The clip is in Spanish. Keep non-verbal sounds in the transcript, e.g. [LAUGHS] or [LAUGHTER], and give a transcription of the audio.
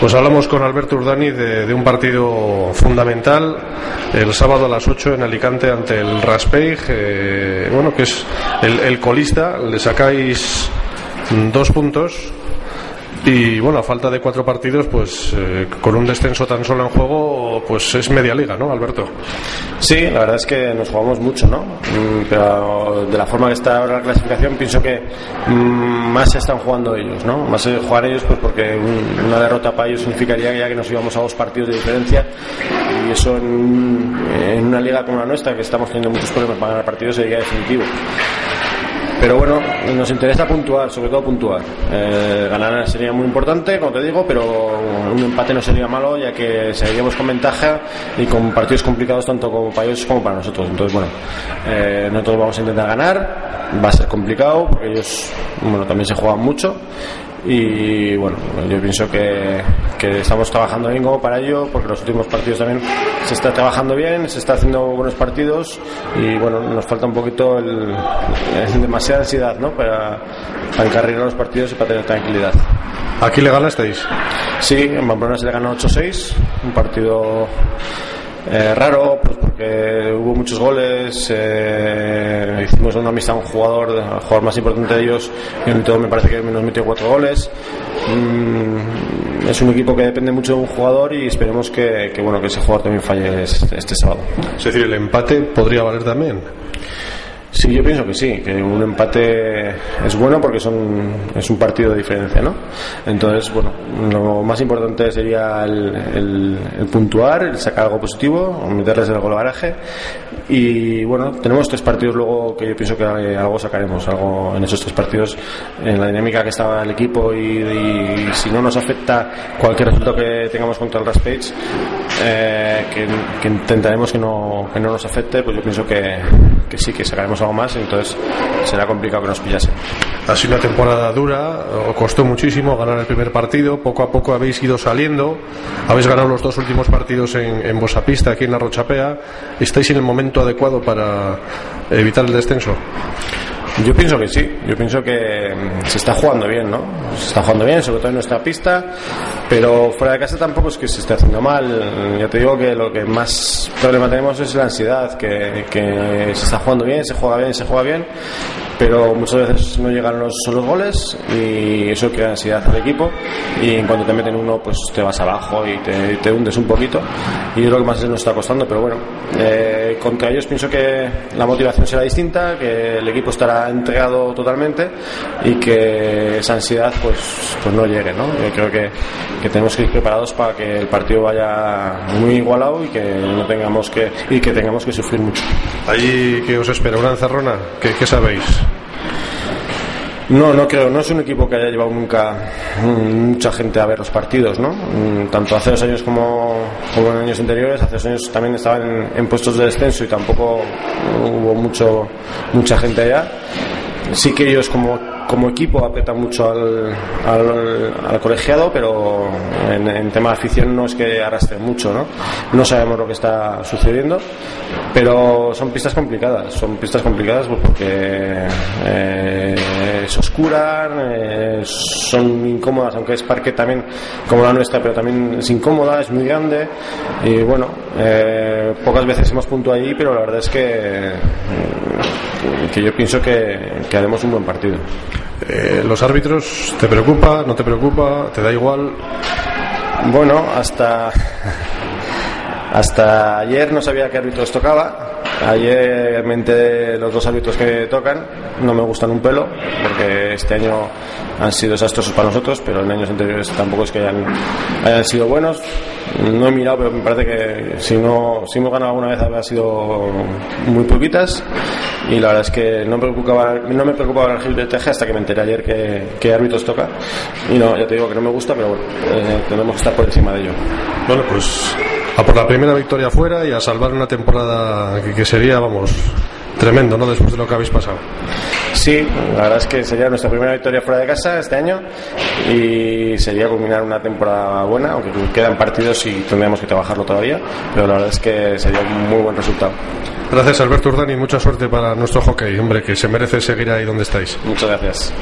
Pues hablamos con Alberto Urdani de, un partido fundamental el sábado a las 8 en Alicante ante el Raspeig, eh, bueno, que es el colista, le sacáis dos puntos y bueno, a falta de cuatro partidos, pues eh, con un descenso tan solo en juego, pues es media liga, ¿no, Alberto? Sí, la verdad es que nos jugamos mucho, ¿no? Mm, pero de la forma que está ahora la clasificación, pienso que mm, más se están jugando ellos, ¿no? Más se jugar ellos, pues porque una derrota para ellos significaría ya que nos íbamos a dos partidos de diferencia y eso en, en una liga como la nuestra, que estamos teniendo muchos problemas para ganar partidos, sería definitivo. Pero bueno, nos interesa puntuar, sobre todo puntuar. Eh, ganar sería muy importante, como te digo, pero un empate no sería malo, ya que seguiríamos con ventaja y con partidos complicados tanto como para ellos como para nosotros. Entonces, bueno, eh, nosotros vamos a intentar ganar, va a ser complicado, porque ellos, bueno, también se juegan mucho y bueno, yo pienso que, estamos trabajando bien como para ello, porque los últimos partidos también se está trabajando bien, se está haciendo buenos partidos y bueno, nos falta un poquito el, demasiada ansiedad ¿no? para, para encarrilar los partidos y para tener tranquilidad. ¿Aquí le ganasteis? Sí, en Pamplona se le ganó 8-6, un partido eh, raro, pues porque hubo muchos goles, eh, hicimos una amistad a un jugador, el jugador más importante de ellos, y en todo me parece que nos metió cuatro goles. Mm, es un equipo que depende mucho de un jugador y esperemos que, bueno, que ese jugador también falle este, este sábado. Es decir, el empate podría valer también. Sí, yo pienso que sí, que un empate es bueno porque son, es un partido de diferencia, ¿no? Entonces, bueno, lo más importante sería el, puntuar, el sacar algo positivo, meterles el gol garaje y bueno, tenemos tres partidos luego que yo pienso que algo sacaremos, algo en esos tres partidos, en la dinámica que estaba el equipo y, si no nos afecta cualquier resultado que tengamos contra el Raspage, eh, que, intentaremos que no, que no nos afecte, pues yo pienso que, que sí, que sacaremos algo más, entonces será complicado que nos pillase. Ha sido una temporada dura, os costó muchísimo ganar el primer partido, poco a poco habéis ido saliendo, habéis ganado los dos últimos partidos en, en pista aquí en la Rochapea, ¿estáis en el momento adecuado para evitar el descenso? Yo pienso que sí, yo pienso que mm, se está jugando bien, ¿no? Se está jugando bien, sobre todo en nuestra pista, pero fuera de casa tampoco es que se esté haciendo mal. Ya te digo que lo que más problema tenemos es la ansiedad, que, que se está jugando bien, se juega bien, se juega bien, pero muchas veces no llegan los, los goles y eso crea ansiedad al equipo. Y en cuanto te meten uno pues te vas abajo y te, hundes un poquito. Y es lo que más nos está costando pero bueno eh, contra ellos pienso que la motivación será distinta que el equipo estará entregado totalmente y que esa ansiedad pues, pues no llegue ¿no? yo creo que, que tenemos que ir preparados para que el partido vaya muy igualado y que no tengamos que y que tengamos que sufrir mucho. Ahí que os espera una encerrona ¿qué, qué sabéis? No, no creo, no es un equipo que haya llevado nunca mucha gente a ver los partidos, ¿no? Mm, tanto hace dos años como, como en años anteriores, hace dos años también estaban en, puestos de descenso y tampoco hubo mucho mucha gente allá. Sí que ellos como como equipo aprieta mucho al, al, colegiado, pero en, tema de afición no es que arrastre mucho, ¿no? No sabemos lo que está sucediendo, pero son pistas complicadas, son pistas complicadas pues, porque eh, es oscura, eh, son incómodas, aunque es parque también como la nuestra, pero también es incómoda, es muy grande y bueno, eh, pocas veces hemos puntuado allí, pero la verdad es que que yo pienso que, que haremos un buen partido. Eh, ¿Los árbitros te preocupa, no te preocupa, te da igual? Bueno, hasta [LAUGHS] hasta ayer no sabía qué árbitros tocaba. Ayer me enteré los dos árbitros que tocan. No me gustan un pelo, porque este año han sido desastrosos para nosotros, pero en años anteriores tampoco es que hayan, hayan sido buenos. No he mirado, pero me parece que si no si hemos ganado alguna vez habrá sido muy poquitas. Y la verdad es que no me preocupaba, no me preocupaba el Gil de Teje hasta que me enteré ayer que, que árbitros toca. Y no, ya te digo que no me gusta, pero bueno, eh, tenemos que estar por encima de ello. Bueno, pues a por la primera victoria fuera y a salvar una temporada que, sería, vamos, tremendo, ¿no? Después de lo que habéis pasado. Sí, la verdad es que sería nuestra primera victoria fuera de casa este año y sería culminar una temporada buena, aunque quedan partidos y tendríamos que trabajarlo todavía, pero la verdad es que sería un muy buen resultado. Gracias Alberto Urdani, mucha suerte para nuestro hockey, hombre, que se merece seguir ahí donde estáis. Muchas gracias.